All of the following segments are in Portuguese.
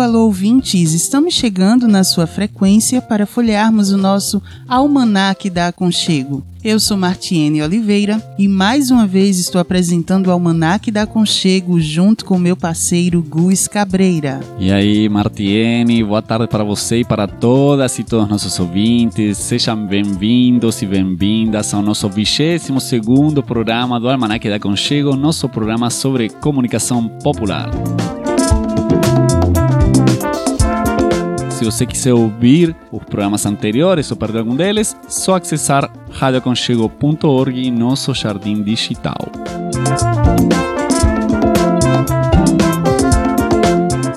Alô, ouvintes! Estamos chegando na sua frequência para folhearmos o nosso Almanac da Aconchego. Eu sou Martiene Oliveira e mais uma vez estou apresentando o Almanac da Aconchego junto com meu parceiro Gus Cabreira. E aí, Martiene, boa tarde para você e para todas e todos nossos ouvintes. Sejam bem-vindos e bem-vindas ao nosso 22 segundo programa do Almanac da Aconchego, nosso programa sobre comunicação popular. Se você quiser ouvir os programas anteriores ou perder algum deles, só acessar radioaconchego.org e nosso jardim digital.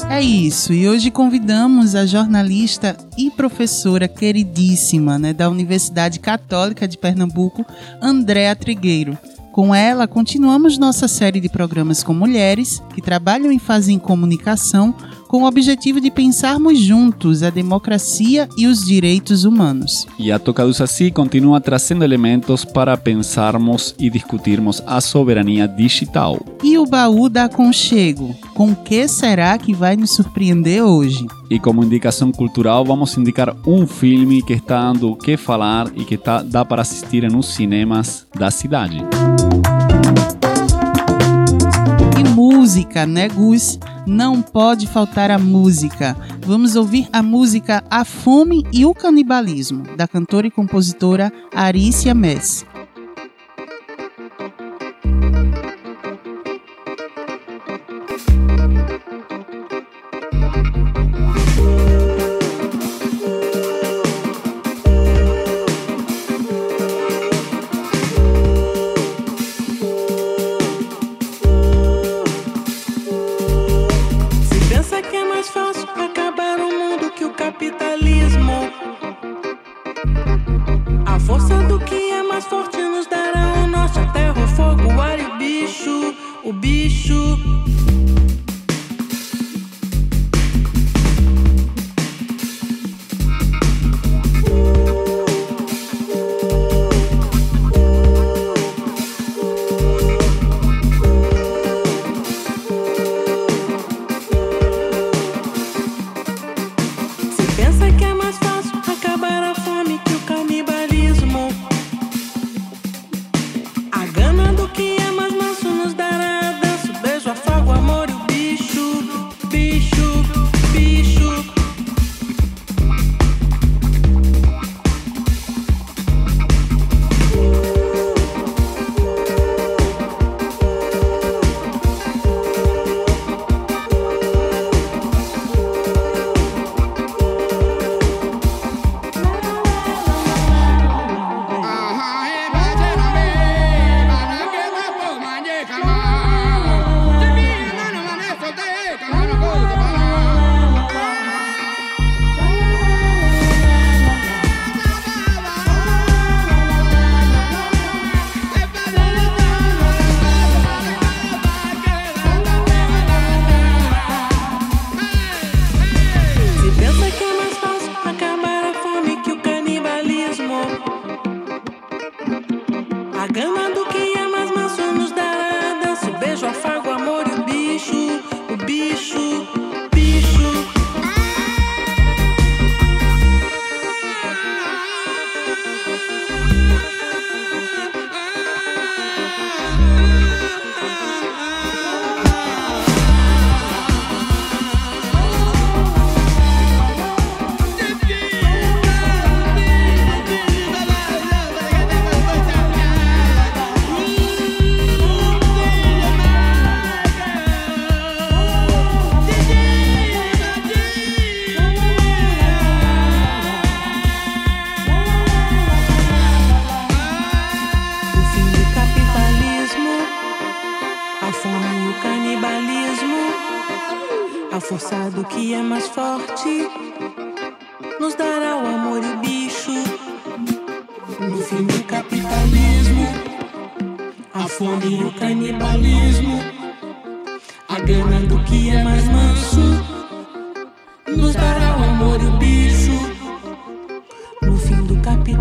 É isso, e hoje convidamos a jornalista e professora queridíssima né, da Universidade Católica de Pernambuco, Andréa Trigueiro. Com ela, continuamos nossa série de programas com mulheres que trabalham e fazem comunicação com o objetivo de pensarmos juntos a democracia e os direitos humanos. E a Si continua trazendo elementos para pensarmos e discutirmos a soberania digital. E o baú da Aconchego? Com que será que vai nos surpreender hoje? E como indicação cultural, vamos indicar um filme que está dando o que falar e que tá, dá para assistir nos cinemas da cidade. E música, né, Gus? Não pode faltar a música. Vamos ouvir a música A Fome e o Canibalismo, da cantora e compositora Arícia Mess.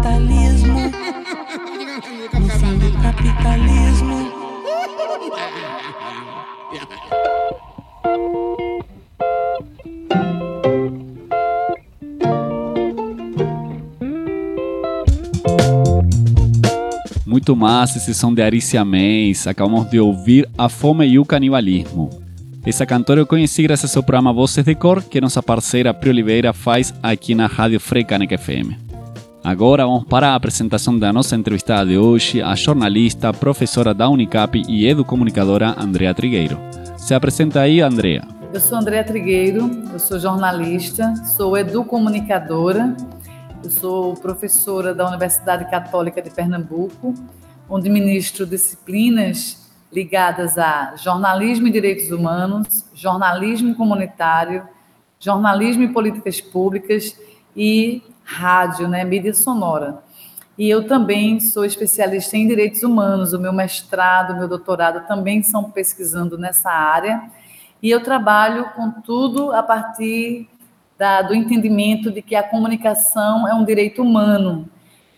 Capitalismo, no fim do capitalismo. Muito massa esse som de Aricia Mês. Acabamos de ouvir A Fome e o Canibalismo. Essa cantora eu conheci graças ao programa Voces de Cor, que nossa parceira Pri Oliveira faz aqui na Rádio Frecaneca FM. Agora vamos para a apresentação da nossa entrevistada de hoje, a jornalista, professora da Unicap e educomunicadora Andrea Trigueiro. Se apresenta aí, Andrea. Eu sou Andrea Trigueiro, eu sou jornalista, sou educomunicadora, eu sou professora da Universidade Católica de Pernambuco, onde ministro disciplinas ligadas a jornalismo e direitos humanos, jornalismo comunitário, jornalismo e políticas públicas e rádio, né, mídia sonora. E eu também sou especialista em direitos humanos, o meu mestrado, o meu doutorado também são pesquisando nessa área. E eu trabalho com tudo a partir da, do entendimento de que a comunicação é um direito humano,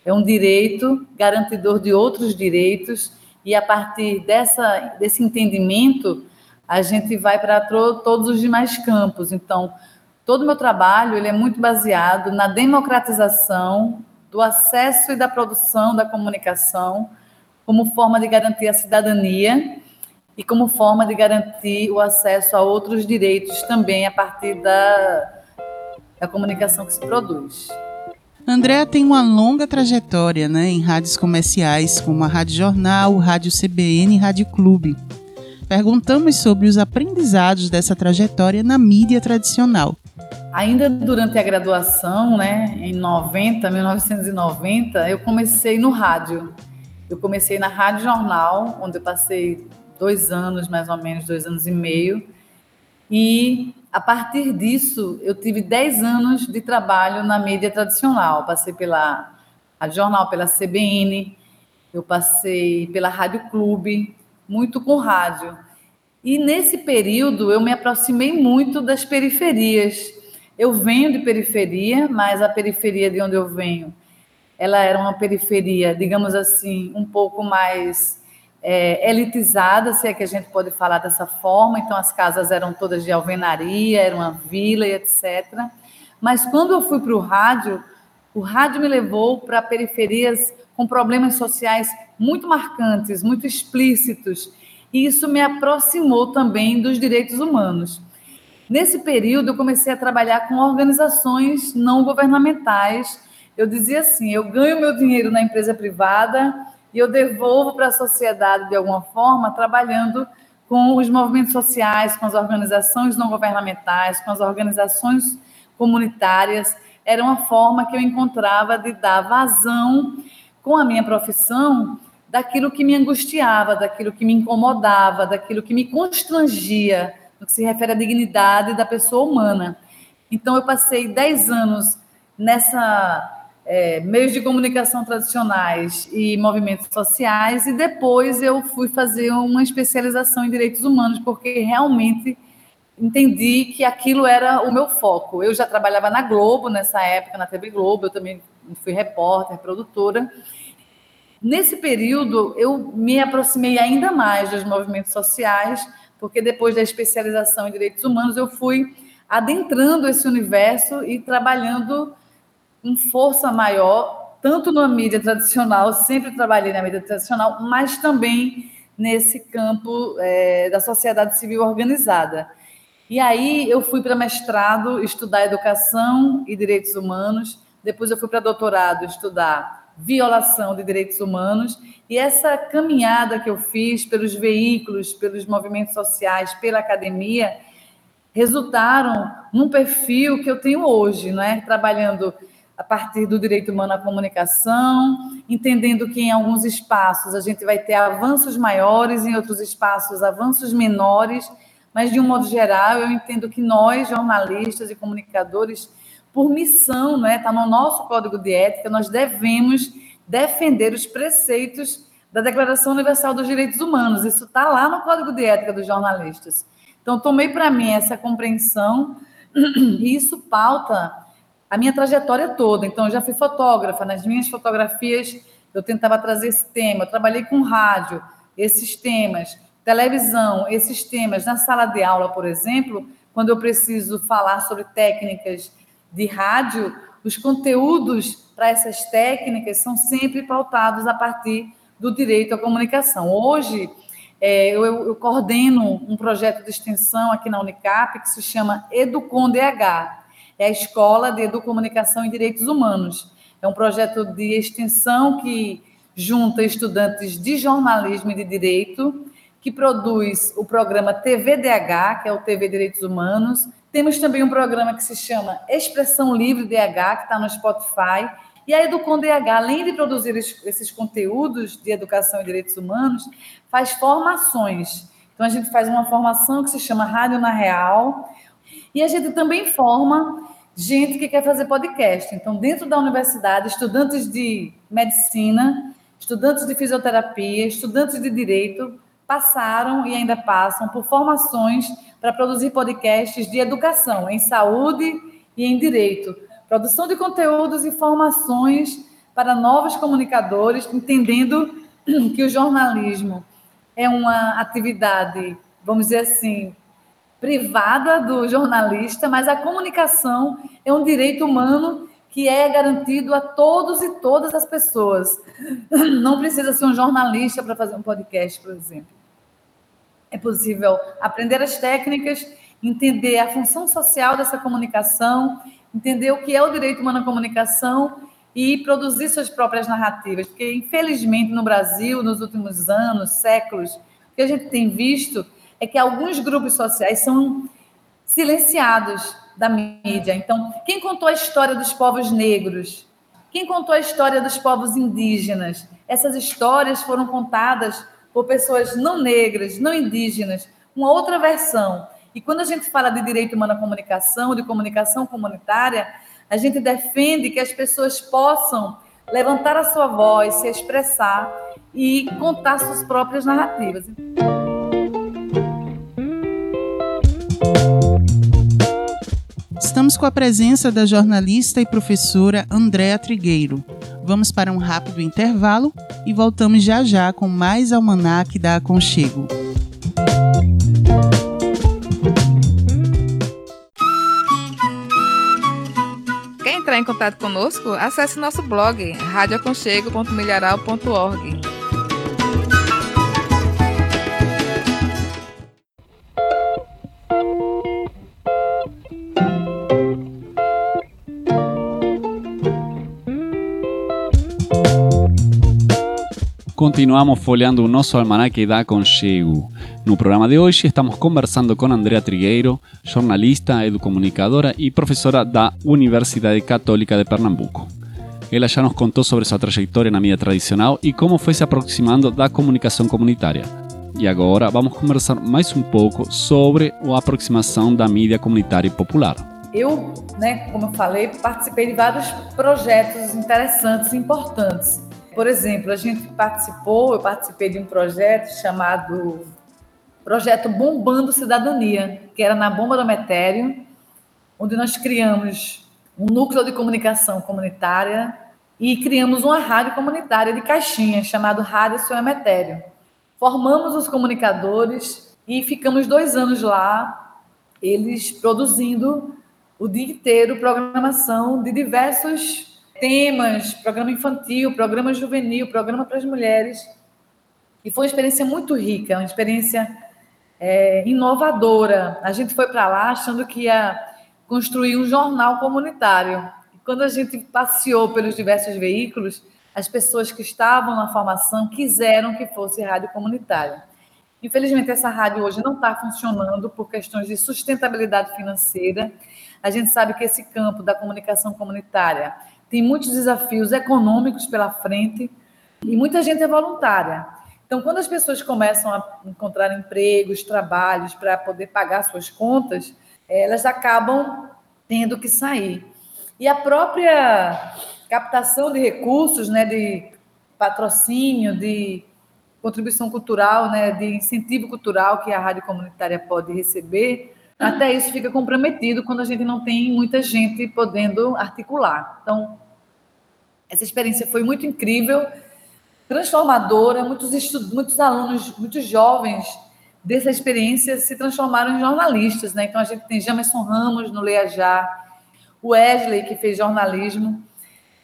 é um direito garantidor de outros direitos e a partir dessa, desse entendimento, a gente vai para todos os demais campos. Então, todo o meu trabalho ele é muito baseado na democratização do acesso e da produção da comunicação como forma de garantir a cidadania e como forma de garantir o acesso a outros direitos também a partir da, da comunicação que se produz. Andréa tem uma longa trajetória né, em rádios comerciais, como a Rádio Jornal, Rádio CBN e Rádio Clube. Perguntamos sobre os aprendizados dessa trajetória na mídia tradicional. Ainda durante a graduação, né, em 90, 1990, eu comecei no rádio. Eu comecei na Rádio Jornal, onde eu passei dois anos, mais ou menos, dois anos e meio. E a partir disso, eu tive 10 anos de trabalho na mídia tradicional. Passei pela Rádio Jornal, pela CBN, eu passei pela Rádio Clube, muito com rádio. E nesse período eu me aproximei muito das periferias. Eu venho de periferia, mas a periferia de onde eu venho, ela era uma periferia, digamos assim, um pouco mais é, elitizada, se é que a gente pode falar dessa forma. Então, as casas eram todas de alvenaria, era uma vila e etc. Mas quando eu fui para o rádio, o rádio me levou para periferias com problemas sociais muito marcantes, muito explícitos. E isso me aproximou também dos direitos humanos. Nesse período, eu comecei a trabalhar com organizações não governamentais. Eu dizia assim: eu ganho meu dinheiro na empresa privada, e eu devolvo para a sociedade de alguma forma, trabalhando com os movimentos sociais, com as organizações não governamentais, com as organizações comunitárias. Era uma forma que eu encontrava de dar vazão com a minha profissão daquilo que me angustiava, daquilo que me incomodava, daquilo que me constrangia no que se refere à dignidade da pessoa humana. Então, eu passei 10 anos nessa é, meios de comunicação tradicionais e movimentos sociais, e depois eu fui fazer uma especialização em direitos humanos, porque realmente entendi que aquilo era o meu foco. Eu já trabalhava na Globo nessa época, na TV Globo, eu também fui repórter, produtora. Nesse período, eu me aproximei ainda mais dos movimentos sociais, porque depois da especialização em direitos humanos, eu fui adentrando esse universo e trabalhando com força maior, tanto na mídia tradicional, sempre trabalhei na mídia tradicional, mas também nesse campo é, da sociedade civil organizada. E aí eu fui para mestrado estudar educação e direitos humanos, depois eu fui para doutorado estudar violação de direitos humanos, e essa caminhada que eu fiz pelos veículos, pelos movimentos sociais, pela academia, resultaram num perfil que eu tenho hoje, não é? Trabalhando a partir do direito humano à comunicação, entendendo que em alguns espaços a gente vai ter avanços maiores, em outros espaços avanços menores, mas de um modo geral, eu entendo que nós, jornalistas e comunicadores, por missão, né, está no nosso código de ética, nós devemos defender os preceitos da Declaração Universal dos Direitos Humanos. Isso está lá no código de ética dos jornalistas. Então, tomei para mim essa compreensão e isso pauta a minha trajetória toda. Então, já fui fotógrafa, nas minhas fotografias eu tentava trazer esse tema. Eu trabalhei com rádio, esses temas, televisão, esses temas. Na sala de aula, por exemplo, quando eu preciso falar sobre técnicas de rádio, os conteúdos para essas técnicas são sempre pautados a partir do direito à comunicação. Hoje, é, eu, eu, coordeno um projeto de extensão aqui na Unicap que se chama Educom DH. É a Escola de Educomunicação e Direitos Humanos. É um projeto de extensão que junta estudantes de jornalismo e de direito, que produz o programa TVDH, que é o TV Direitos Humanos. Temos também um programa que se chama Expressão Livre DH, que está no Spotify. E a Educom DH, além de produzir esses conteúdos de educação e direitos humanos, faz formações. Então, a gente faz uma formação que se chama Rádio na Real. E a gente também forma gente que quer fazer podcast. Então, dentro da universidade, estudantes de medicina, estudantes de fisioterapia, estudantes de direito passaram e ainda passam por formações para produzir podcasts de educação em saúde e em direito, produção de conteúdos e formações para novos comunicadores, entendendo que o jornalismo é uma atividade, vamos dizer assim, privada do jornalista, mas a comunicação é um direito humano que é garantido a todos e todas as pessoas. Não precisa ser um jornalista para fazer um podcast, por exemplo. É possível aprender as técnicas, entender a função social dessa comunicação, entender o que é o direito humano à comunicação e produzir suas próprias narrativas. Porque, infelizmente, no Brasil, nos últimos anos, séculos, o que a gente tem visto é que alguns grupos sociais são silenciados da mídia. Então, quem contou a história dos povos negros? Quem contou a história dos povos indígenas? Essas histórias foram contadas por pessoas não negras, não indígenas, uma outra versão. E quando a gente fala de direito humano à comunicação, de comunicação comunitária, a gente defende que as pessoas possam levantar a sua voz, se expressar e contar suas próprias narrativas. Estamos com a presença da jornalista e professora Andréa Trigueiro. Vamos para um rápido intervalo e voltamos já já com mais Almanac da Aconchego. Quer entrar em contato conosco? Acesse nosso blog radioaconchego.milharal.org. Continuamos folheando o nosso almanaque da Conchego. No programa de hoje estamos conversando com Andrea Trigueiro, jornalista, educomunicadora e professora da Universidade Católica de Pernambuco. Ela já nos contou sobre sua trajetória na mídia tradicional e como foi se aproximando da comunicação comunitária. E agora vamos conversar mais um pouco sobre a aproximação da mídia comunitária e popular. Eu, né, como eu falei, participei de vários projetos interessantes e importantes por exemplo, a gente participou, eu participei de um projeto chamado Projeto Bombando Cidadania, que era na Bomba do Metério, onde nós criamos um núcleo de comunicação comunitária e criamos uma rádio comunitária de caixinha, chamado Rádio Seu Emetério. Formamos os comunicadores e ficamos dois anos lá, eles produzindo o dia inteiro programação de diversos temas, programa infantil, programa juvenil, programa para as mulheres. E foi uma experiência muito rica, uma experiência é, inovadora. A gente foi para lá achando que ia construir um jornal comunitário. E quando a gente passeou pelos diversos veículos, as pessoas que estavam na formação quiseram que fosse rádio comunitária. Infelizmente, essa rádio hoje não está funcionando por questões de sustentabilidade financeira. A gente sabe que esse campo da comunicação comunitária tem muitos desafios econômicos pela frente e muita gente é voluntária. Então, quando as pessoas começam a encontrar empregos, trabalhos para poder pagar suas contas, elas acabam tendo que sair. E a própria captação de recursos, né, de patrocínio, de contribuição cultural, né, de incentivo cultural que a rádio comunitária pode receber, até isso fica comprometido quando a gente não tem muita gente podendo articular. Então, essa experiência foi muito incrível, transformadora, muitos estudos, muitos alunos, muitos jovens dessa experiência se transformaram em jornalistas, né? Então a gente tem Jamerson Ramos no Leia Já, o Wesley que fez jornalismo,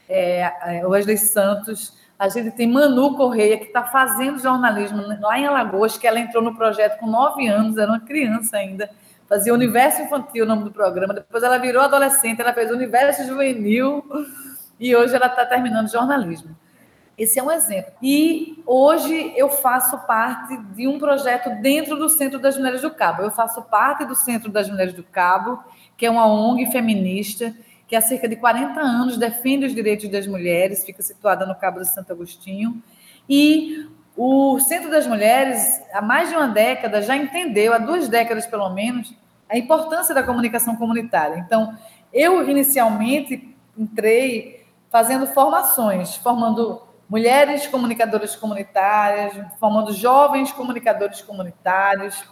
é, é Wesley Santos, a gente tem Manu Correia, que está fazendo jornalismo lá em Alagoas, que ela entrou no projeto com nove anos, era uma criança ainda, fazia Universo Infantil, o nome do programa. Depois ela virou adolescente, ela fez Universo Juvenil e hoje ela está terminando jornalismo. Esse é um exemplo. E hoje eu faço parte de um projeto dentro do Centro das Mulheres do Cabo. Eu faço parte do Centro das Mulheres do Cabo, que é uma ONG feminista que há cerca de 40 anos defende os direitos das mulheres, fica situada no Cabo de Santo Agostinho. E o Centro das Mulheres, há mais de uma década, já entendeu, há duas décadas pelo menos, a importância da comunicação comunitária. Então, eu inicialmente entrei fazendo formações, formando mulheres comunicadoras comunitárias, formando jovens comunicadores comunitários,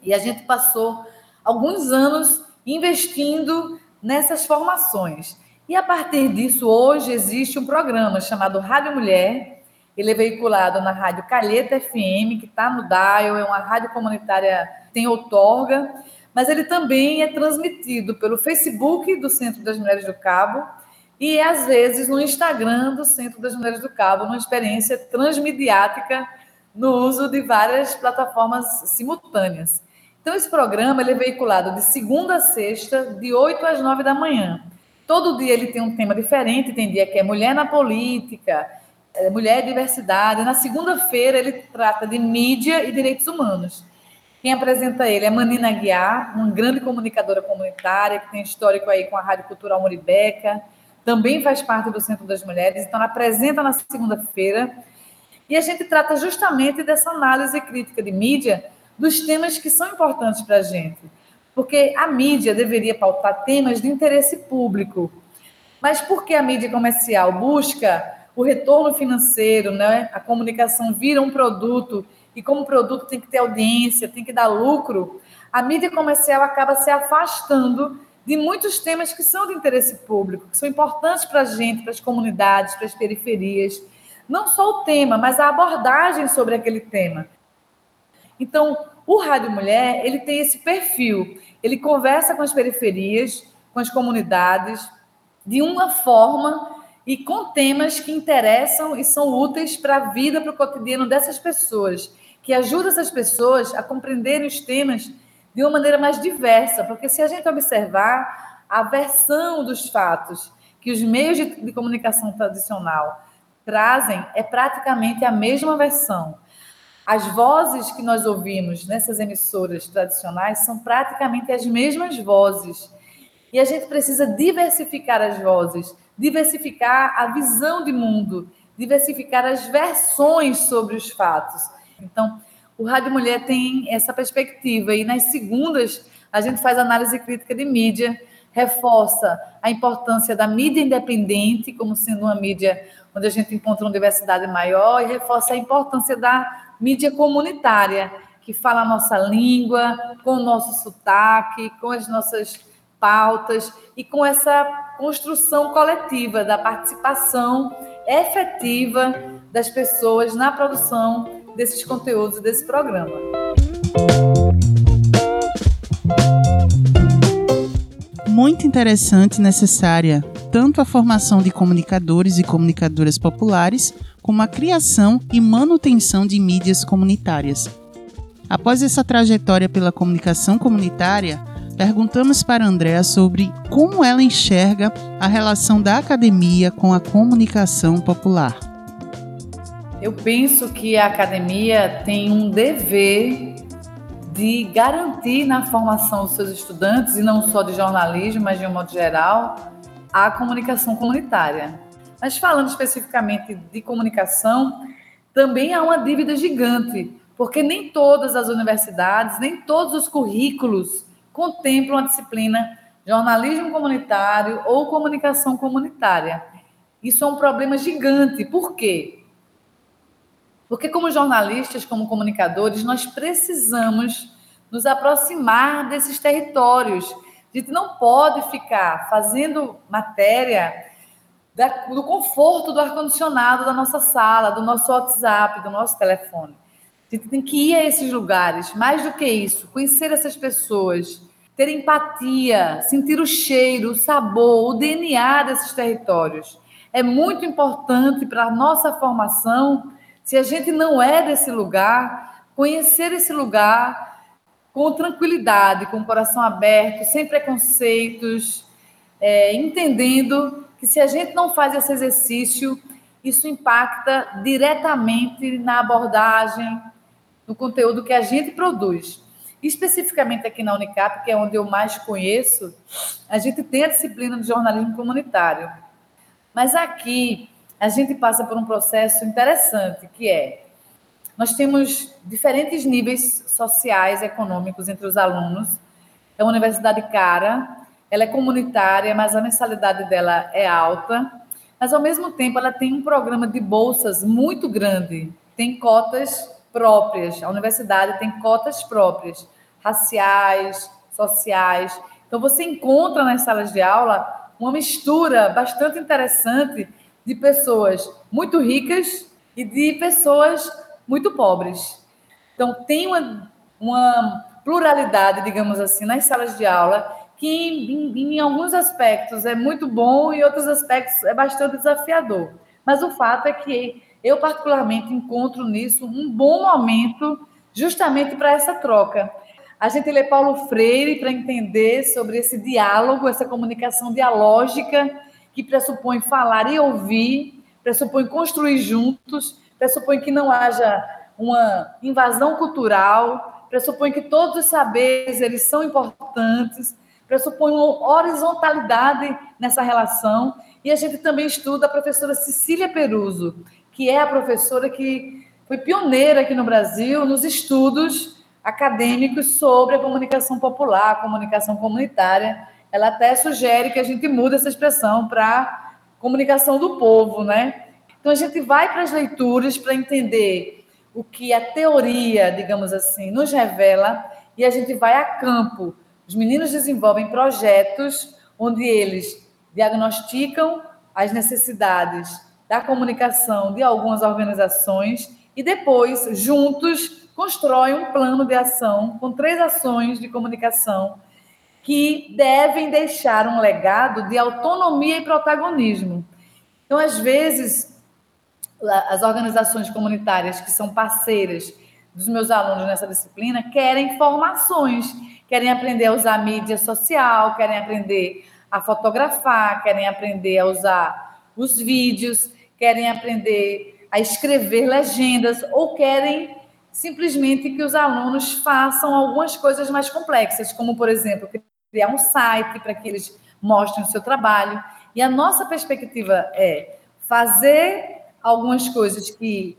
e a gente passou alguns anos investindo nessas formações. E a partir disso, hoje existe um programa chamado Rádio Mulher. Ele é veiculado na Rádio Calheta FM, que está no Dial, é uma rádio comunitária, tem outorga, mas ele também é transmitido pelo Facebook do Centro das Mulheres do Cabo e, às vezes, no Instagram do Centro das Mulheres do Cabo, numa experiência transmediática no uso de várias plataformas simultâneas. Então, esse programa é veiculado de segunda a sexta, de 8 às 9 da manhã. Todo dia ele tem um tema diferente, tem dia que é mulher na política, é mulher e diversidade. Na segunda-feira ele trata de mídia e direitos humanos. Quem apresenta ele é Manina Guiar, uma grande comunicadora comunitária, que tem histórico aí com a Rádio Cultural Moribeca, também faz parte do Centro das Mulheres, então ela apresenta na segunda-feira. E a gente trata justamente dessa análise crítica de mídia dos temas que são importantes para a gente. Porque a mídia deveria pautar temas de interesse público. Mas porque a mídia comercial busca o retorno financeiro, né? a comunicação vira um produto, e como produto tem que ter audiência, tem que dar lucro, a mídia comercial acaba se afastando de muitos temas que são de interesse público, que são importantes para a gente, para as comunidades, para as periferias. Não só o tema, mas a abordagem sobre aquele tema. Então, o Rádio Mulher, ele tem esse perfil. Ele conversa com as periferias, com as comunidades, de uma forma e com temas que interessam e são úteis para a vida, para o cotidiano dessas pessoas, que ajuda essas pessoas a compreenderem os temas de uma maneira mais diversa, porque se a gente observar a versão dos fatos que os meios de, de comunicação tradicional trazem é praticamente a mesma versão. As vozes que nós ouvimos nessas emissoras tradicionais são praticamente as mesmas vozes. E a gente precisa diversificar as vozes, diversificar a visão de mundo, diversificar as versões sobre os fatos. Então, o Rádio Mulher tem essa perspectiva. E nas segundas, a gente faz análise crítica de mídia, reforça a importância da mídia independente, como sendo uma mídia onde a gente encontra uma diversidade maior, e reforça a importância da mídia comunitária, que fala a nossa língua, com o nosso sotaque, com as nossas pautas e com essa construção coletiva da participação efetiva das pessoas na produção desses conteúdos desse programa. Muito interessante e necessária tanto a formação de comunicadores e comunicadoras populares, como a criação e manutenção de mídias comunitárias. Após essa trajetória pela comunicação comunitária, perguntamos para Andréa sobre como ela enxerga a relação da academia com a comunicação popular. Eu penso que a academia tem um dever de garantir na formação dos seus estudantes, e não só de jornalismo, mas de um modo geral, a comunicação comunitária. Mas falando especificamente de comunicação, também há uma dívida gigante, porque nem todas as universidades, nem todos os currículos contemplam a disciplina jornalismo comunitário ou comunicação comunitária. Isso é um problema gigante. Por quê? Porque, como jornalistas, como comunicadores, nós precisamos nos aproximar desses territórios. A gente não pode ficar fazendo matéria do conforto do ar-condicionado da nossa sala, do nosso WhatsApp, do nosso telefone. A gente tem que ir a esses lugares. Mais do que isso, conhecer essas pessoas, ter empatia, sentir o cheiro, o sabor, o DNA desses territórios. É muito importante para a nossa formação, se a gente não é desse lugar, conhecer esse lugar com tranquilidade, com o coração aberto, sem preconceitos, é, entendendo que se a gente não faz esse exercício, isso impacta diretamente na abordagem, no conteúdo que a gente produz. Especificamente aqui na Unicap, que é onde eu mais conheço, a gente tem a disciplina de jornalismo comunitário. Mas aqui a gente passa por um processo interessante, que é nós temos diferentes níveis sociais e econômicos entre os alunos. É uma universidade cara, ela é comunitária, mas a mensalidade dela é alta. Mas, ao mesmo tempo, ela tem um programa de bolsas muito grande. Tem cotas próprias. A universidade tem cotas próprias, raciais, sociais. Então, você encontra nas salas de aula uma mistura bastante interessante de pessoas muito ricas e de pessoas muito pobres. Então, tem uma, uma pluralidade, digamos assim, nas salas de aula que em, em, alguns aspectos é muito bom e em outros aspectos é bastante desafiador. Mas o fato é que eu, particularmente, encontro nisso um bom momento justamente para essa troca. A gente lê Paulo Freire para entender sobre esse diálogo, essa comunicação dialógica que pressupõe falar e ouvir, pressupõe construir juntos, pressupõe que não haja uma invasão cultural, pressupõe que todos os saberes eles são importantes, pressupõe uma horizontalidade nessa relação. E a gente também estuda a professora Cecília Peruso, que é a professora que foi pioneira aqui no Brasil nos estudos acadêmicos sobre a comunicação popular, a comunicação comunitária. Ela até sugere que a gente mude essa expressão para comunicação do povo, né? Então a gente vai para as leituras para entender o que a teoria, digamos assim, nos revela e a gente vai a campo os meninos desenvolvem projetos onde eles diagnosticam as necessidades da comunicação de algumas organizações e depois, juntos, constroem um plano de ação com três ações de comunicação que devem deixar um legado de autonomia e protagonismo. Então, às vezes, as organizações comunitárias que são parceiras dos meus alunos nessa disciplina querem formações querem aprender a usar mídia social, querem aprender a fotografar, querem aprender a usar os vídeos, querem aprender a escrever legendas ou querem simplesmente que os alunos façam algumas coisas mais complexas, como, por exemplo, criar um site para que eles mostrem o seu trabalho. E a nossa perspectiva é fazer algumas coisas que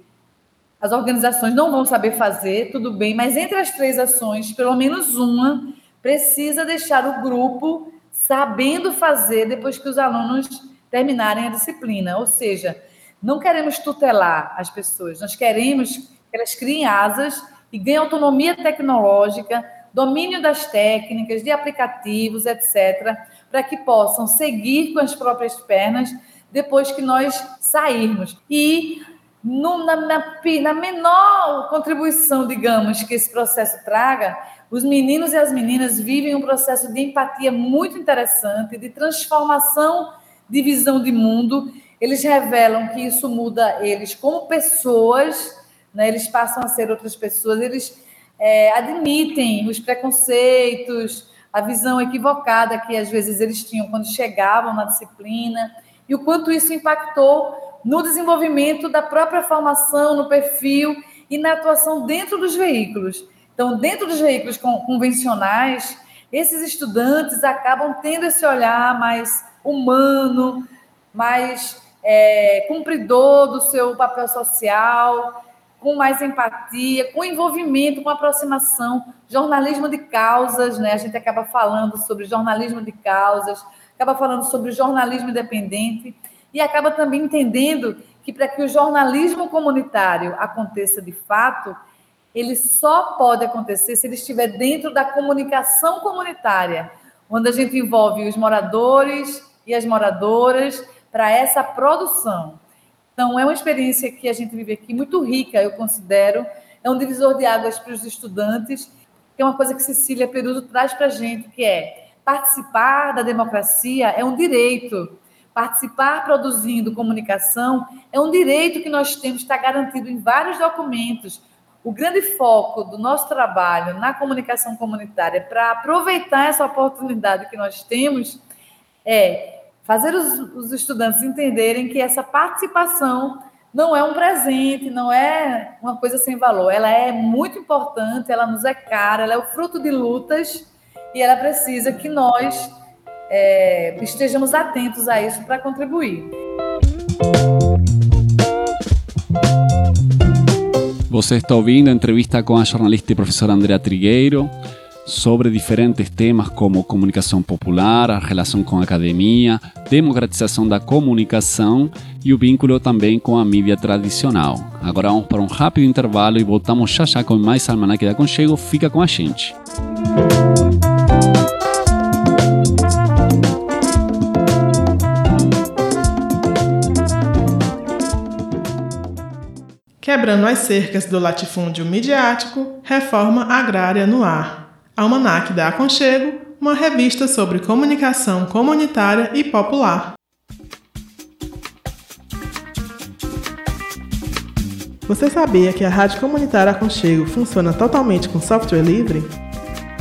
as organizações não vão saber fazer, tudo bem, mas entre as três ações, pelo menos uma precisa deixar o grupo sabendo fazer depois que os alunos terminarem a disciplina. Ou seja, não queremos tutelar as pessoas, nós queremos que elas criem asas e ganhem autonomia tecnológica, domínio das técnicas, de aplicativos, etc., para que possam seguir com as próprias pernas depois que nós sairmos. E no, na, na, na, menor contribuição, digamos, que esse processo traga, os meninos e as meninas vivem um processo de empatia muito interessante, de transformação de visão de mundo. Eles revelam que isso muda eles como pessoas, né? eles passam a ser outras pessoas, eles é, admitem os preconceitos, a visão equivocada que às vezes eles tinham quando chegavam na disciplina, e o quanto isso impactou no desenvolvimento da própria formação, no perfil e na atuação dentro dos veículos. Então, dentro dos veículos convencionais, esses estudantes acabam tendo esse olhar mais humano, mais é, cumpridor do seu papel social, com mais empatia, com envolvimento, com aproximação, jornalismo de causas, né? A gente acaba falando sobre jornalismo de causas, acaba falando sobre jornalismo independente e acaba também entendendo que para que o jornalismo comunitário aconteça de fato, ele só pode acontecer se ele estiver dentro da comunicação comunitária, onde a gente envolve os moradores e as moradoras para essa produção. Então, é uma experiência que a gente vive aqui muito rica, eu considero. É um divisor de águas para os estudantes. Tem uma coisa que Cecília Peruso traz para a gente, que é participar da democracia é um direito. Participar produzindo comunicação é um direito que nós temos, está garantido em vários documentos. O grande foco do nosso trabalho na comunicação comunitária para aproveitar essa oportunidade que nós temos é fazer os, os estudantes entenderem que essa participação não é um presente, não é uma coisa sem valor. Ela é muito importante, ela nos é cara, ela é o fruto de lutas e ela precisa que nós é, estejamos atentos a isso para contribuir. Você está ouvindo a entrevista com a jornalista e professora Andrea Trigueiro sobre diferentes temas como comunicação popular, a relação com a academia, democratização da comunicação e o vínculo também com a mídia tradicional. Agora vamos para um rápido intervalo e voltamos já já com mais Almanac da Conchego. Fica com a gente. Quebrando as cercas do latifúndio midiático, reforma agrária no ar. Almanac da Aconchego, uma revista sobre comunicação comunitária e popular. Você sabia que a Rádio Comunitária Aconchego funciona totalmente com software livre?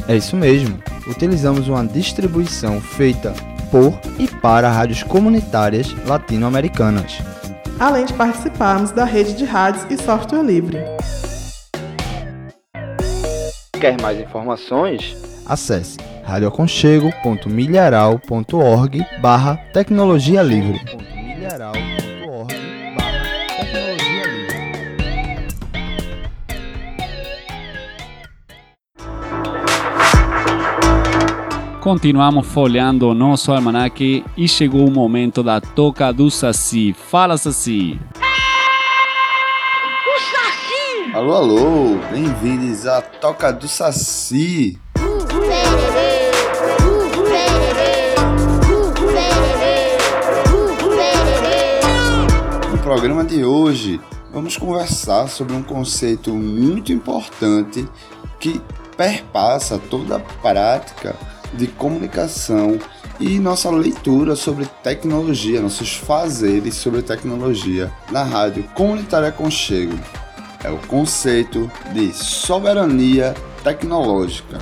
É isso mesmo. Utilizamos uma distribuição feita por e para rádios comunitárias latino-americanas. Além de participarmos da rede de rádios e software livre. Quer mais informações? Acesse radioaconchego.milharal.org barra tecnologia livre. milharal.org barra tecnologia livre. Continuamos folheando o nosso almanaque e chegou o momento da toca do Saci. Fala, Saci! Alô, alô, bem-vindos à Toca do Saci. No programa de hoje, vamos conversar sobre um conceito muito importante que perpassa toda a prática de comunicação e nossa leitura sobre tecnologia, nossos fazeres sobre tecnologia na rádio comunitária Conchego. É o conceito de soberania tecnológica.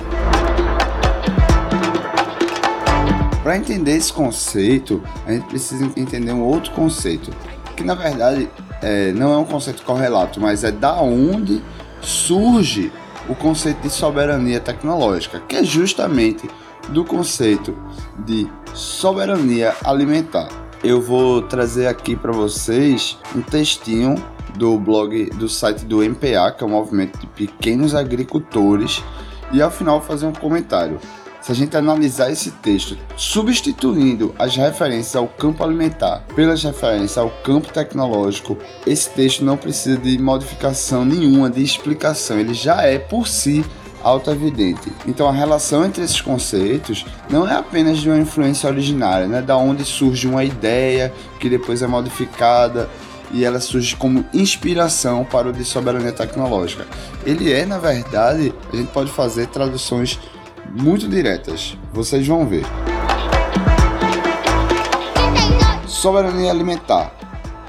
Para entender esse conceito, a gente precisa entender um outro conceito, que na verdade é, não é um conceito correlato, mas é da onde surge o conceito de soberania tecnológica, que é justamente do conceito de soberania alimentar. Eu vou trazer aqui para vocês um textinho do blog do site do MPA, que é o Movimento de Pequenos Agricultores, e ao final fazer um comentário. Se a gente analisar esse texto, substituindo as referências ao campo alimentar pelas referências ao campo tecnológico, esse texto não precisa de modificação nenhuma, de explicação, ele já é por si auto-evidente. Então a relação entre esses conceitos não é apenas de uma influência originária, né, da onde surge uma ideia que depois é modificada e ela surge como inspiração para o de soberania tecnológica. Ele é, na verdade, a gente pode fazer traduções muito diretas. Vocês vão ver. Soberania alimentar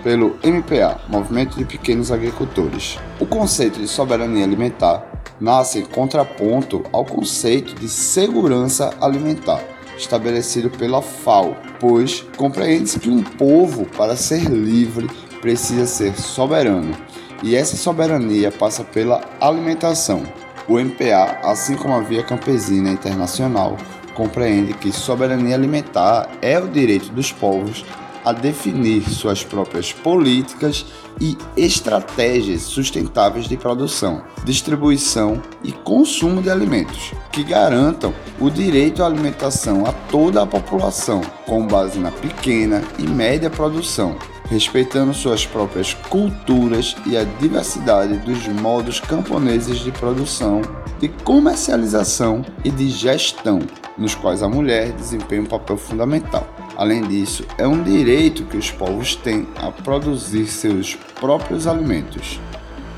pelo MPA, Movimento de Pequenos Agricultores. O conceito de soberania alimentar nasce em contraponto ao conceito de segurança alimentar, estabelecido pela FAO, pois compreende-se que um povo, para ser livre, precisa ser soberano, e essa soberania passa pela alimentação. O MPA, assim como a Via Campesina Internacional, compreende que soberania alimentar é o direito dos povos a definir suas próprias políticas e estratégias sustentáveis de produção, distribuição e consumo de alimentos, que garantam o direito à alimentação a toda a população, com base na pequena e média produção, respeitando suas próprias culturas e a diversidade dos modos camponeses de produção, de comercialização e de gestão, nos quais a mulher desempenha um papel fundamental. Além disso, é um direito que os povos têm a produzir seus próprios alimentos.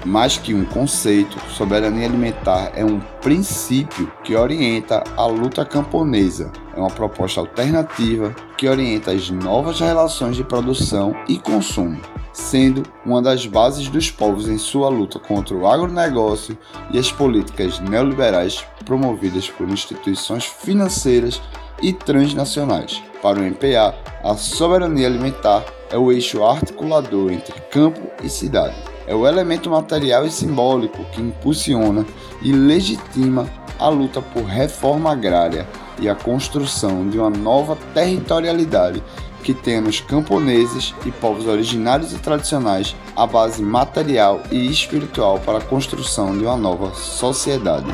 Mais que um conceito, soberania alimentar é um princípio que orienta a luta camponesa. É uma proposta alternativa que orienta as novas relações de produção e consumo, sendo uma das bases dos povos em sua luta contra o agronegócio e as políticas neoliberais promovidas por instituições financeiras e transnacionais. Para o MPA, a soberania alimentar é o eixo articulador entre campo e cidade é o elemento material e simbólico que impulsiona e legitima a luta por reforma agrária e a construção de uma nova territorialidade que tenha nos camponeses e povos originários e tradicionais a base material e espiritual para a construção de uma nova sociedade.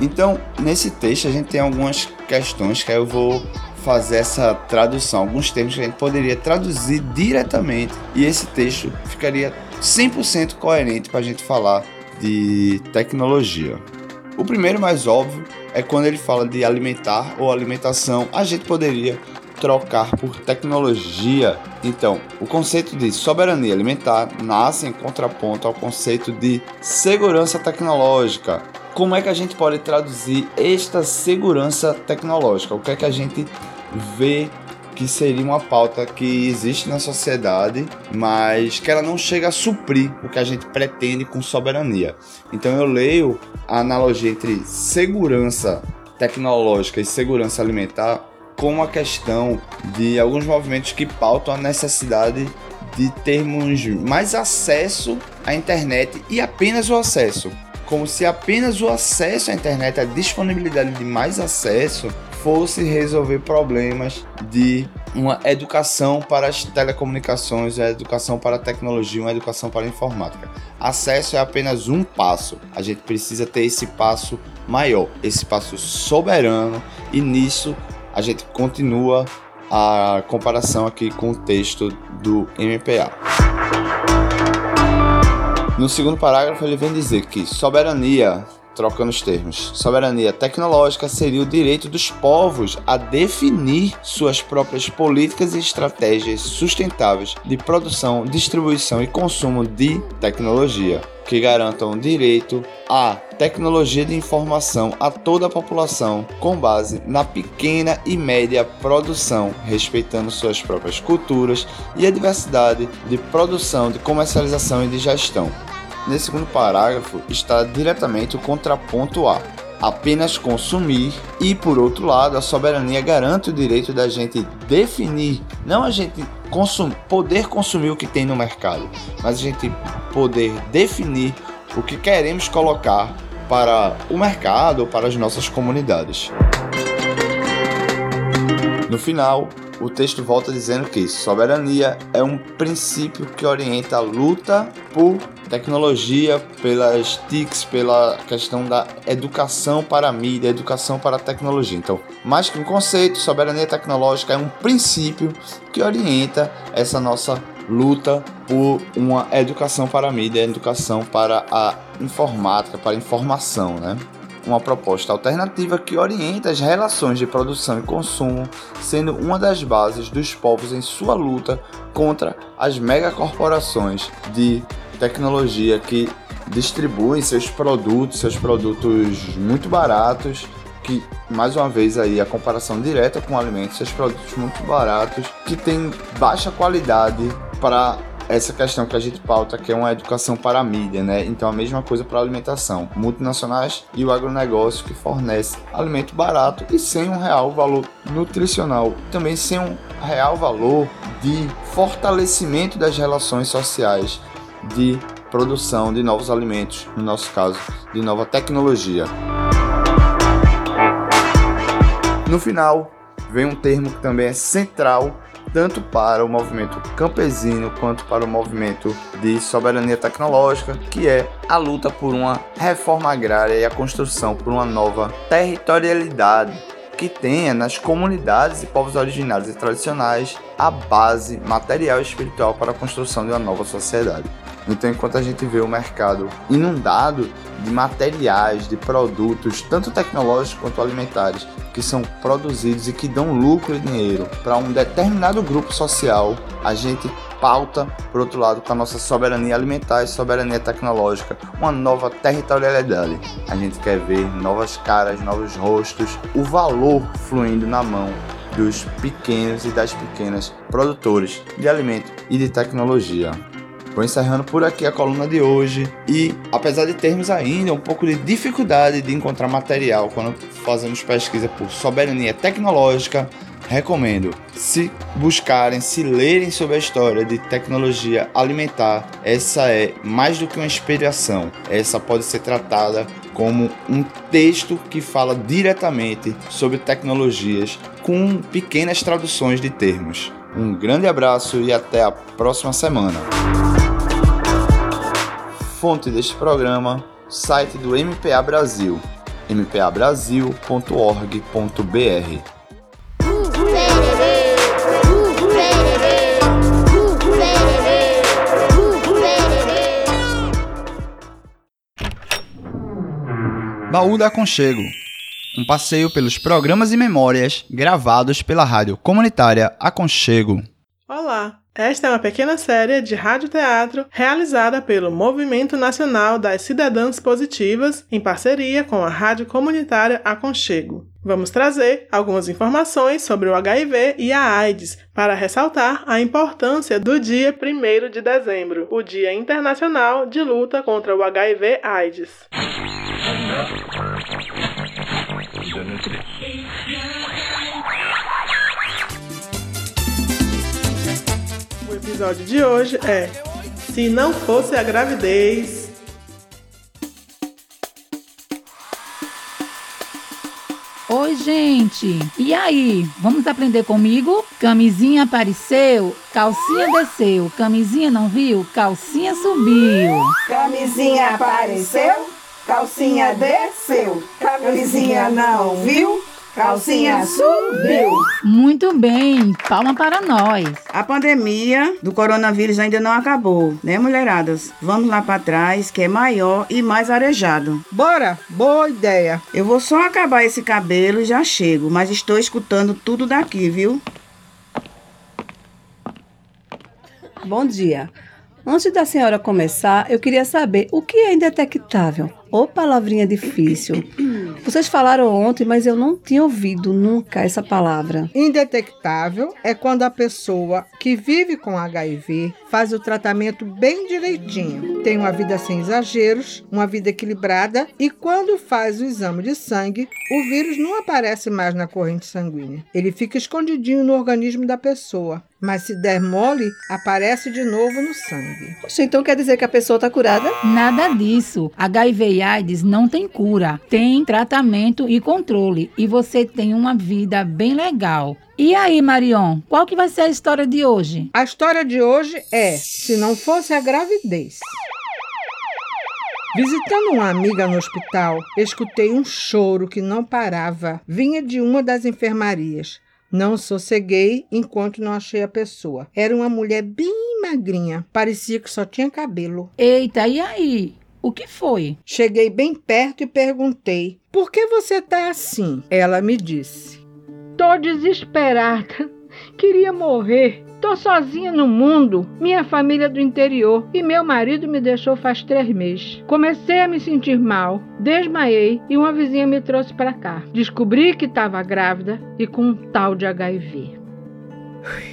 Então, nesse texto a gente tem algumas questões que eu vou fazer essa tradução, alguns termos que a gente poderia traduzir diretamente e esse texto ficaria 100% coerente para a gente falar de tecnologia. O primeiro mais óbvio é quando ele fala de alimentar ou alimentação, a gente poderia trocar por tecnologia. Então, o conceito de soberania alimentar nasce em contraponto ao conceito de segurança tecnológica. Como é que a gente pode traduzir esta segurança tecnológica? O que é que a gente vê que seria uma pauta que existe na sociedade, mas que ela não chega a suprir o que a gente pretende com soberania. Então eu leio a analogia entre segurança tecnológica e segurança alimentar como a questão de alguns movimentos que pautam a necessidade de termos mais acesso à internet e apenas o acesso. Como se apenas o acesso à internet, a disponibilidade de mais acesso, fosse resolver problemas de uma educação para as telecomunicações, uma educação para a tecnologia, uma educação para a informática. Acesso é apenas um passo. A gente precisa ter esse passo maior, esse passo soberano, e nisso a gente continua a comparação aqui com o texto do MPA. No segundo parágrafo, ele vem dizer que soberania trocando os termos. Soberania tecnológica seria o direito dos povos a definir suas próprias políticas e estratégias sustentáveis de produção, distribuição e consumo de tecnologia, que garantam o direito à tecnologia de informação a toda a população com base na pequena e média produção, respeitando suas próprias culturas e a diversidade de produção, de comercialização e de gestão. Nesse segundo parágrafo está diretamente o contraponto A. Apenas consumir, e por outro lado, a soberania garante o direito da gente definir, não a gente consum poder consumir o que tem no mercado, mas a gente poder definir o que queremos colocar para o mercado ou para as nossas comunidades. No final, o texto volta dizendo que soberania é um princípio que orienta a luta por tecnologia, pelas TICs, pela questão da educação para a mídia, educação para a tecnologia. Então, mais que um conceito, soberania tecnológica é um princípio que orienta essa nossa luta por uma educação para a mídia, educação para a informática, para a informação, né? uma proposta alternativa que orienta as relações de produção e consumo, sendo uma das bases dos povos em sua luta contra as megacorporações de tecnologia que distribuem seus produtos, seus produtos muito baratos, que mais uma vez aí a comparação direta com alimentos, seus produtos muito baratos, que têm baixa qualidade para essa questão que a gente pauta, que é uma educação para a mídia, né? Então a mesma coisa para a alimentação. Multinacionais e o agronegócio que fornece alimento barato e sem um real valor nutricional. Também sem um real valor de fortalecimento das relações sociais, de produção de novos alimentos, no nosso caso, de nova tecnologia. No final, vem um termo que também é central tanto para o movimento campesino quanto para o movimento de soberania tecnológica, que é a luta por uma reforma agrária e a construção por uma nova territorialidade que tenha nas comunidades e povos originários e tradicionais a base material e espiritual para a construção de uma nova sociedade. Então, enquanto a gente vê o mercado inundado de materiais, de produtos, tanto tecnológicos quanto alimentares, que são produzidos e que dão lucro e dinheiro para um determinado grupo social, a gente pauta, por outro lado, com a nossa soberania alimentar e soberania tecnológica, uma nova territorialidade. A gente quer ver novas caras, novos rostos, o valor fluindo na mão dos pequenos e das pequenas produtores de alimento e de tecnologia. Vou encerrando por aqui a coluna de hoje e, apesar de termos ainda um pouco de dificuldade de encontrar material quando fazemos pesquisa por soberania tecnológica, recomendo se buscarem, se lerem sobre a história de tecnologia alimentar. Essa é mais do que uma inspiração, essa pode ser tratada como um texto que fala diretamente sobre tecnologias com pequenas traduções de termos. Um grande abraço e até a próxima semana fonte deste programa, site do MPA Brasil, mpabrasil.org.br. Baú da Aconchego um passeio pelos programas e memórias gravados pela rádio comunitária Aconchego. Olá! Esta é uma pequena série de radioteatro realizada pelo Movimento Nacional das Cidadãs Positivas em parceria com a Rádio Comunitária Aconchego. Vamos trazer algumas informações sobre o HIV e a AIDS para ressaltar a importância do dia 1 de dezembro, o Dia Internacional de Luta contra o HIV/AIDS. Episódio de hoje é Se não fosse a gravidez. Oi, gente! E aí? Vamos aprender comigo? Camisinha apareceu, calcinha desceu, camisinha não viu, calcinha subiu. Camisinha apareceu, calcinha desceu, camisinha não viu, Calcinha subiu. Muito bem, palma para nós. A pandemia do coronavírus ainda não acabou, né, mulheradas? Vamos lá para trás, que é maior e mais arejado. Bora, boa ideia. Eu vou só acabar esse cabelo e já chego, mas estou escutando tudo daqui, viu? Bom dia. Antes da senhora começar, eu queria saber o que é indetectável. Ô palavrinha difícil. Vocês falaram ontem, mas eu não tinha ouvido nunca essa palavra. Indetectável é quando a pessoa que vive com HIV faz o tratamento bem direitinho, tem uma vida sem exageros, uma vida equilibrada e quando faz o exame de sangue, o vírus não aparece mais na corrente sanguínea. Ele fica escondidinho no organismo da pessoa. Mas se der mole, aparece de novo no sangue. Poxa, então quer dizer que a pessoa está curada? Nada disso. HIV e AIDS não tem cura. Tem tratamento e controle. E você tem uma vida bem legal. E aí, Marion, qual que vai ser a história de hoje? A história de hoje é Se não fosse a gravidez. Visitando uma amiga no hospital, escutei um choro que não parava. Vinha de uma das enfermarias. Não sosseguei enquanto não achei a pessoa. Era uma mulher bem magrinha, parecia que só tinha cabelo. Eita, e aí? O que foi? Cheguei bem perto e perguntei: Por que você tá assim? Ela me disse: Tô desesperada. Queria morrer. Tô sozinha no mundo, minha família é do interior e meu marido me deixou faz três meses. Comecei a me sentir mal, desmaiei e uma vizinha me trouxe para cá. Descobri que estava grávida e com um tal de HIV.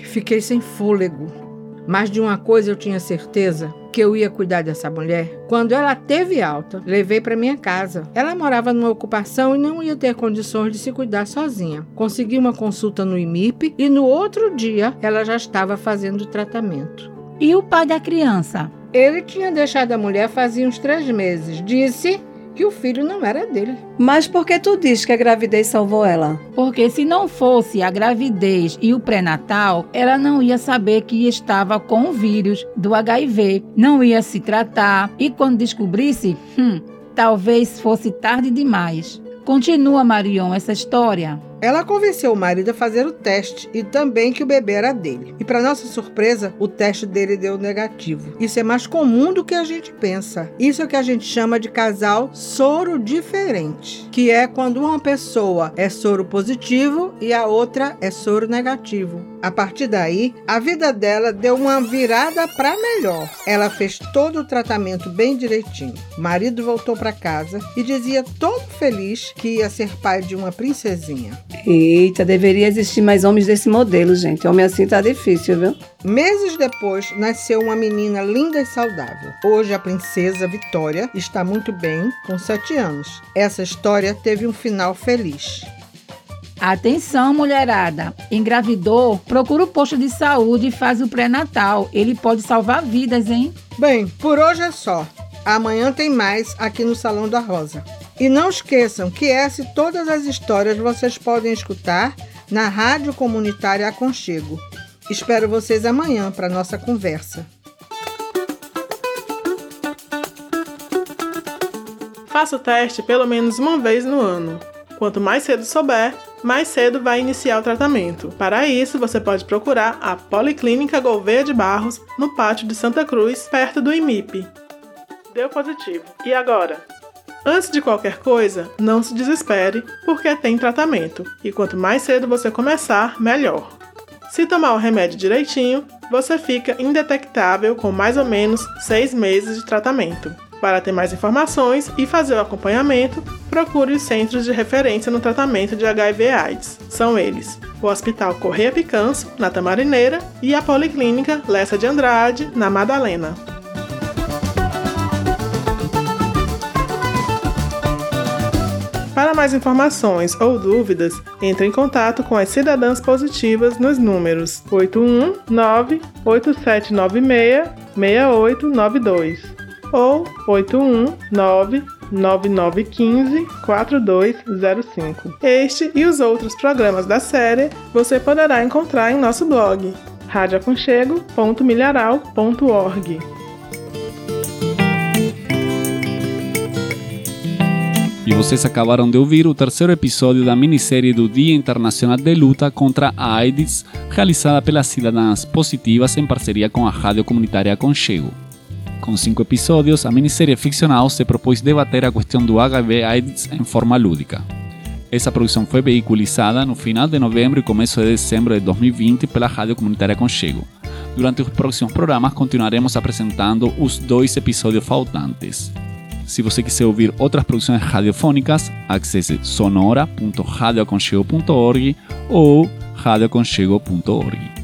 Fiquei sem fôlego. Mas de uma coisa eu tinha certeza, que eu ia cuidar dessa mulher. Quando ela teve alta, levei para minha casa. Ela morava numa ocupação e não ia ter condições de se cuidar sozinha. Consegui uma consulta no IMIP e no outro dia ela já estava fazendo o tratamento. E o pai da criança? Ele tinha deixado a mulher fazia uns três meses. Disse que o filho não era dele. Mas por que tu diz que a gravidez salvou ela? Porque se não fosse a gravidez e o pré-natal, ela não ia saber que estava com o vírus do HIV, não ia se tratar e quando descobrisse, hum, talvez fosse tarde demais. Continua, Marion, essa história. Ela convenceu o marido a fazer o teste e também que o bebê era dele. E para nossa surpresa, o teste dele deu negativo. Isso é mais comum do que a gente pensa. Isso é o que a gente chama de casal soro diferente, que é quando uma pessoa é soro positivo e a outra é soro negativo. A partir daí, a vida dela deu uma virada para melhor. Ela fez todo o tratamento bem direitinho. O marido voltou para casa e dizia todo feliz que ia ser pai de uma princesinha. Eita, deveria existir mais homens desse modelo, gente. Homem assim tá difícil, viu? Meses depois, nasceu uma menina linda e saudável. Hoje, a princesa Vitória está muito bem, com 7 anos. Essa história teve um final feliz. Atenção, mulherada. Engravidou? Procura o posto de saúde e faz o pré-natal. Ele pode salvar vidas, hein? Bem, por hoje é só. Amanhã tem mais aqui no Salão da Rosa. E não esqueçam que essa e todas as histórias vocês podem escutar na Rádio Comunitária Aconchego. Espero vocês amanhã para nossa conversa. Faça o teste pelo menos uma vez no ano. Quanto mais cedo souber, mais cedo vai iniciar o tratamento. Para isso, você pode procurar a Policlínica Gouveia de Barros, no pátio de Santa Cruz, perto do IMIP. Deu positivo. E agora? Antes de qualquer coisa, não se desespere, porque tem tratamento, e quanto mais cedo você começar, melhor. Se tomar o remédio direitinho, você fica indetectável com mais ou menos 6 meses de tratamento. Para ter mais informações e fazer o acompanhamento, procure os centros de referência no tratamento de HIV/AIDS. São eles: o Hospital Correia Picanço, na Tamarineira, e a Policlínica Lessa de Andrade, na Madalena. Para mais informações ou dúvidas, entre em contato com as Cidadãs Positivas nos números 819-8796-6892 ou 819-9915-4205. Este e os outros programas da série você poderá encontrar em nosso blog radioaconchego.milharal.org. E vocês acabaram de ouvir o terceiro episódio da minissérie do Dia Internacional de Luta contra a AIDS, realizada pelas Cidadãs Positivas em parceria com a Rádio Comunitária Aconchego. Com cinco episódios, a minissérie ficcional se propôs debater a questão do HIV/AIDS em forma lúdica. Essa produção foi veiculizada no final de novembro e começo de dezembro de 2020 pela Rádio Comunitária Aconchego. Durante os próximos programas, continuaremos apresentando os dois episódios faltantes. Se você quiser ouvir outras produções radiofônicas, acesse sonora.radioaconchego.org ou radioaconchego.org.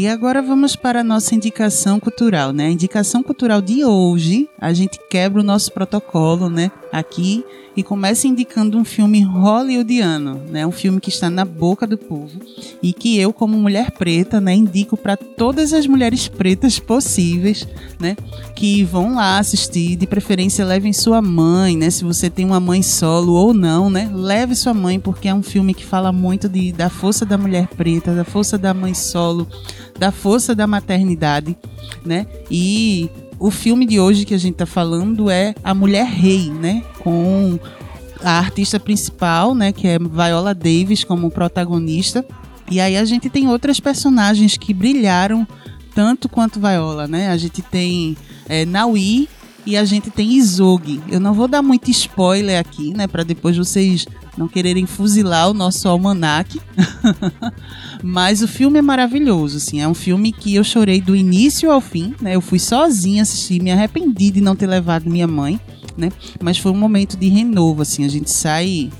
e agora vamos para a nossa indicação cultural, né? A indicação cultural de hoje, a gente quebra o nosso protocolo, né? Aqui e começa indicando um filme hollywoodiano, né? Um filme que está na boca do povo e que eu, como mulher preta, né, indico para todas as mulheres pretas possíveis, né? Que vão lá assistir, de preferência levem sua mãe, né? Se você tem uma mãe solo ou não, né? Leve sua mãe porque é um filme que fala muito de, da força da mulher preta, da força da mãe solo, da força da maternidade, né? E o filme de hoje que a gente está falando é A Mulher Rei, né? Com a artista principal, né? Que é Viola Davis como protagonista. E aí a gente tem outras personagens que brilharam tanto quanto Viola, né? A gente tem é, Naui e a gente tem Izogi. Eu não vou dar muito spoiler aqui, né? Para depois vocês não quererem fuzilar o nosso almanac. Mas o filme é maravilhoso, assim. É um filme que eu chorei do início ao fim, né? Eu fui sozinha assistir, me arrependi de não ter levado minha mãe, né? Mas foi um momento de renovo, assim. A gente sai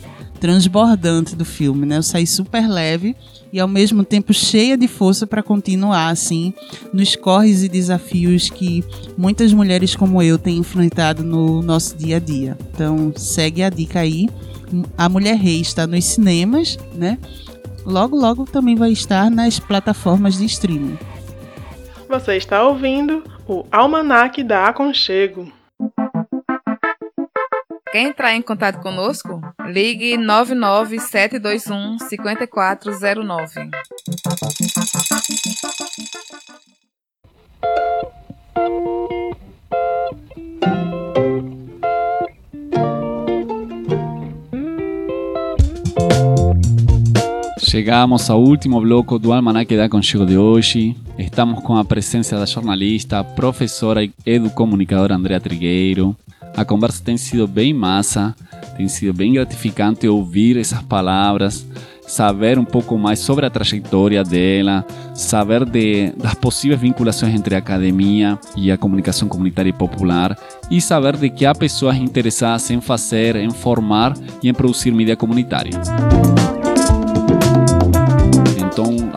transbordante do filme, né? Eu saí super leve e ao mesmo tempo cheia de força para continuar assim nos corres e desafios que muitas mulheres como eu têm enfrentado no nosso dia a dia. Então, segue a dica aí. A Mulher Rei está nos cinemas, né? Logo, logo também vai estar nas plataformas de streaming. Você está ouvindo o Almanac da Aconchego. Quer entrar em contato conosco? Ligue 99721 5409. Chegamos ao último bloco do Almanac da Conchego de hoje. Estamos com a presença da jornalista, professora e educomunicadora Andrea Trigueiro. A conversa tem sido bem massa, tem sido bem gratificante ouvir essas palavras, saber um pouco mais sobre a trajetória dela, saber de, das possíveis vinculações entre a academia e a comunicação comunitária e popular e saber de que há pessoas interessadas em fazer, em formar e em produzir mídia comunitária.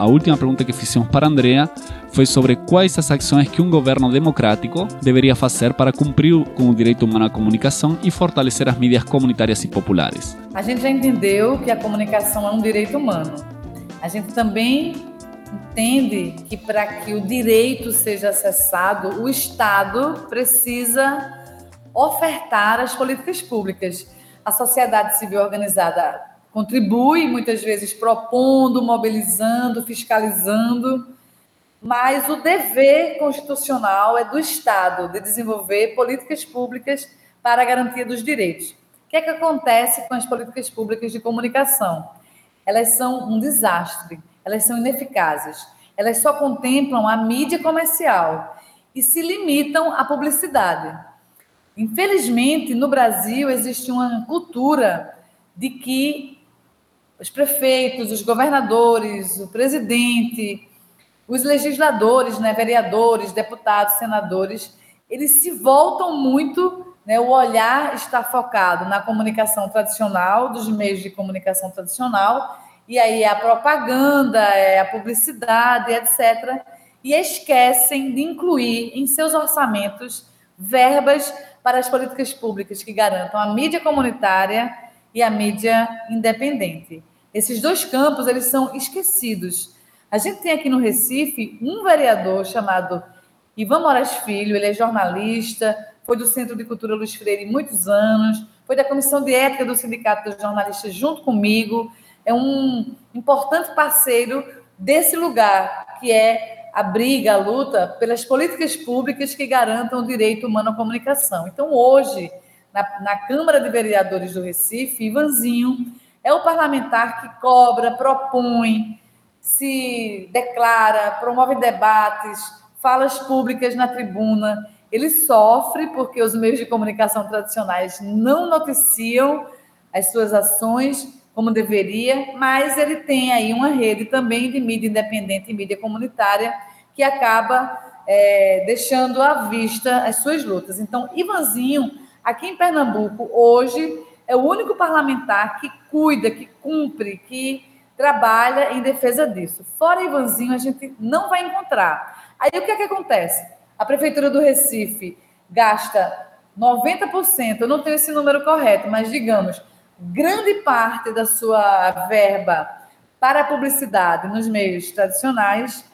A última pergunta que fizemos para Andrea foi sobre quais as ações que um governo democrático deveria fazer para cumprir com o direito humano à comunicação e fortalecer as mídias comunitárias e populares. A gente já entendeu que a comunicação é um direito humano. A gente também entende que para que o direito seja acessado, o Estado precisa ofertar as políticas públicas. A sociedade civil organizada contribui, muitas vezes propondo, mobilizando, fiscalizando, mas o dever constitucional é do Estado de desenvolver políticas públicas para a garantia dos direitos. O que é que acontece com as políticas públicas de comunicação? Elas são um desastre, elas são ineficazes, elas só contemplam a mídia comercial e se limitam à publicidade. Infelizmente, no Brasil existe uma cultura de que os prefeitos, os governadores, o presidente, os legisladores, né, vereadores, deputados, senadores, eles se voltam muito, né, o olhar está focado na comunicação tradicional, dos meios de comunicação tradicional, e aí é a propaganda, é a publicidade, etc. E esquecem de incluir em seus orçamentos verbas para as políticas públicas que garantam a mídia comunitária e a mídia independente. Esses dois campos eles são esquecidos. A gente tem aqui no Recife um vereador chamado Ivan Moraes Filho, ele é jornalista, foi do Centro de Cultura Luiz Freire muitos anos, foi da Comissão de Ética do Sindicato dos Jornalistas junto comigo, é um importante parceiro desse lugar, que é a briga, a luta pelas políticas públicas que garantam o direito humano à comunicação. Então, hoje, na, na Câmara de Vereadores do Recife, Ivanzinho é o parlamentar que cobra, propõe, se declara, promove debates, falas públicas na tribuna. Ele sofre porque os meios de comunicação tradicionais não noticiam as suas ações como deveria, mas ele tem aí uma rede também de mídia independente e mídia comunitária que acaba é, deixando à vista as suas lutas. Então, Ivanzinho Aqui em Pernambuco, hoje, é o único parlamentar que cuida, que cumpre, que trabalha em defesa disso. Fora Ivanzinho, a gente não vai encontrar. Aí o que é que acontece? A Prefeitura do Recife gasta 90%, eu não tenho esse número correto, mas digamos, grande parte da sua verba para a publicidade nos meios tradicionais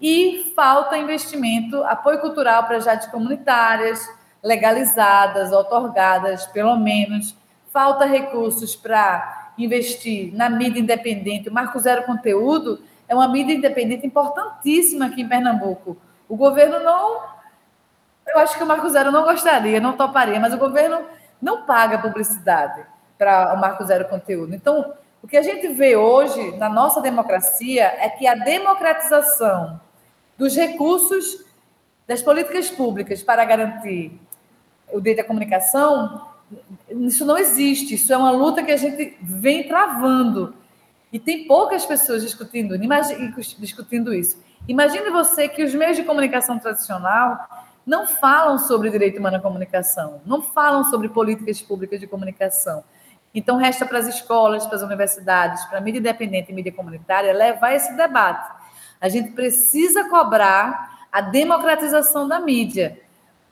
e falta investimento, apoio cultural para as comunitárias, legalizadas, otorgadas, pelo menos. Falta recursos para investir na mídia independente. O Marco Zero Conteúdo é uma mídia independente importantíssima aqui em Pernambuco. O governo não. Eu acho que o Marco Zero não gostaria, não toparia, mas o governo não paga publicidade para o Marco Zero Conteúdo. Então, o que a gente vê hoje na nossa democracia é que a democratização dos recursos das políticas públicas para garantir o direito à comunicação, isso não existe. Isso é uma luta que a gente vem travando. E tem poucas pessoas discutindo, discutindo isso. Imagine você que os meios de comunicação tradicional não falam sobre direito humano à comunicação, não falam sobre políticas públicas de comunicação. Então, resta para as escolas, para as universidades, para a mídia independente e mídia comunitária levar esse debate. A gente precisa cobrar a democratização da mídia,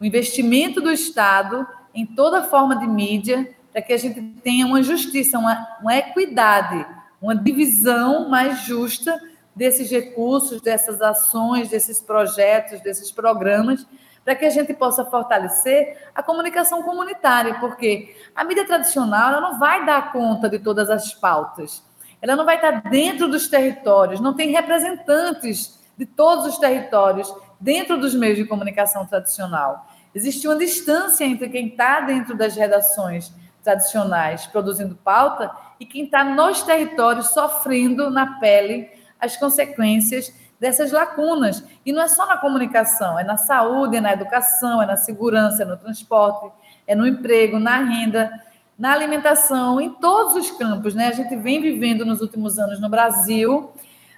o investimento do Estado em toda forma de mídia, para que a gente tenha uma justiça, uma, uma equidade, uma divisão mais justa desses recursos, dessas ações, desses projetos, desses programas, para que a gente possa fortalecer a comunicação comunitária, porque a mídia tradicional ela não vai dar conta de todas as pautas, ela não vai estar dentro dos territórios, não tem representantes de todos os territórios dentro dos meios de comunicação tradicional. Existe uma distância entre quem está dentro das redações tradicionais produzindo pauta e quem está nos territórios sofrendo na pele as consequências dessas lacunas. E não é só na comunicação, é na saúde, é na educação, é na segurança, é no transporte, é no emprego, na renda, na alimentação, em todos os campos. Né? A gente vem vivendo nos últimos anos no Brasil,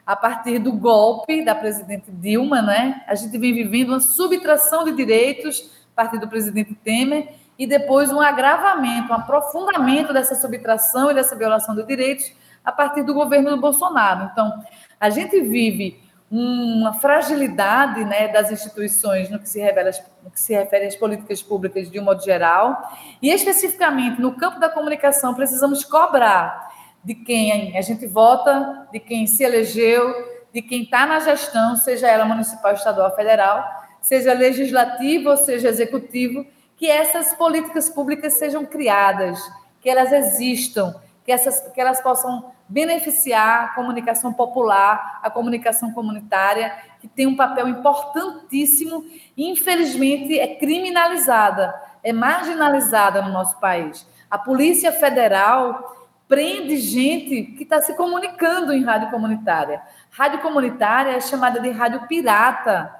a partir do golpe da presidente Dilma, né? a gente vem vivendo uma subtração de direitos partir do presidente Temer e depois um agravamento, um aprofundamento dessa subtração e dessa violação de direitos a partir do governo do Bolsonaro. Então, a gente vive uma fragilidade né, das instituições no que, se revela, no que se refere às políticas públicas de um modo geral, e especificamente no campo da comunicação, precisamos cobrar de quem a gente vota, de quem se elegeu, de quem está na gestão, seja ela municipal, estadual, federal, seja legislativo ou seja executivo, que essas políticas públicas sejam criadas, que elas existam, que, essas, que elas possam beneficiar a comunicação popular, a comunicação comunitária, que tem um papel importantíssimo e, infelizmente, é criminalizada, é marginalizada no nosso país. A Polícia Federal prende gente que está se comunicando em rádio comunitária. Rádio comunitária é chamada de rádio pirata,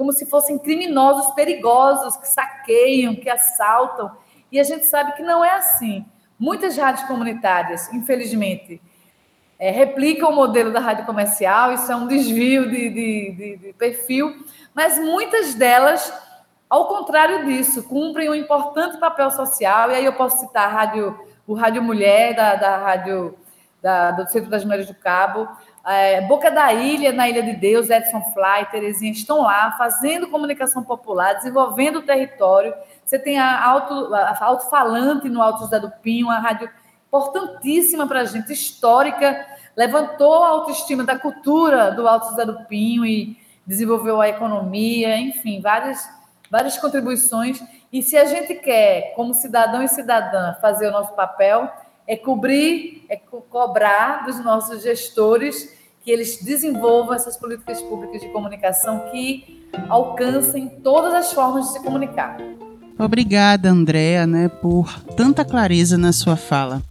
como se fossem criminosos perigosos que saqueiam, que assaltam. E a gente sabe que não é assim. Muitas rádios comunitárias, infelizmente, é, replicam o modelo da rádio comercial, isso é um desvio de, de, de, de perfil, mas muitas delas, ao contrário disso, cumprem um importante papel social, e aí eu posso citar a rádio, o Rádio Mulher, da, da Rádio da, do Centro das Mulheres do Cabo, é, Boca da Ilha, na Ilha de Deus, Edson Fly, Terezinha, estão lá fazendo comunicação popular, desenvolvendo o território. Você tem a, alto-falante no Altos da Dupinho, uma rádio importantíssima para a gente, histórica, levantou a autoestima da cultura do Alto José do Pinho e desenvolveu a economia, enfim, várias, várias contribuições. E se a gente quer, como cidadão e cidadã, fazer o nosso papel, é cobrir, é co cobrar dos nossos gestores que eles desenvolvam essas políticas públicas de comunicação que alcancem todas as formas de se comunicar. Obrigada, Andréa, né, por tanta clareza na sua fala.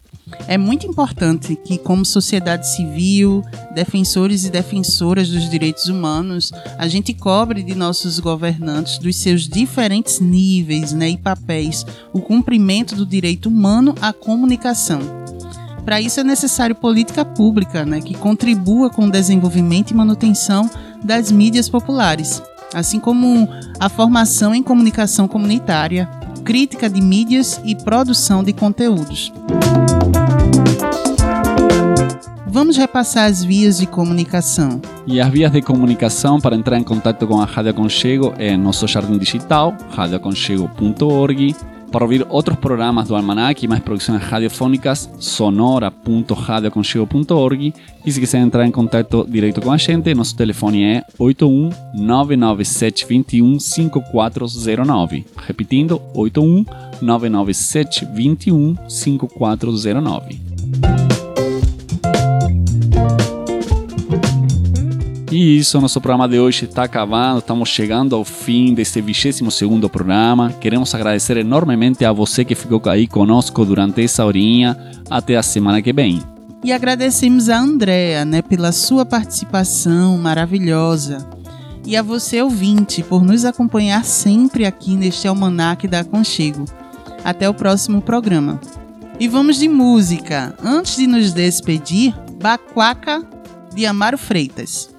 É muito importante que, como sociedade civil, defensores e defensoras dos direitos humanos, a gente cobre de nossos governantes, dos seus diferentes níveis né, e papéis, o cumprimento do direito humano à comunicação. Para isso é necessário política pública né, que contribua com o desenvolvimento e manutenção das mídias populares, assim como a formação em comunicação comunitária, crítica de mídias e produção de conteúdos. Vamos repassar as vias de comunicação. E as vias de comunicação para entrar em contato com a Rádio Aconchego é nosso jardim digital, radioaconchego.org. Para ouvir outros programas do Almanac e mais produções radiofônicas, sonora.radioaconchego.org. E se quiser entrar em contato direto com a gente, nosso telefone é 81 997 21 5409. Repetindo, 81 997 21 5409. E isso, nosso programa de hoje está acabando, estamos chegando ao fim deste 22 segundo programa. Queremos agradecer enormemente a você que ficou aí conosco durante essa horinha. Até a semana que vem. E agradecemos a Andrea, né, pela sua participação maravilhosa. E a você, ouvinte, por nos acompanhar sempre aqui neste Almanac da Aconchego. Até o próximo programa. E vamos de música. Antes de nos despedir, Baquaca de Amaro Freitas.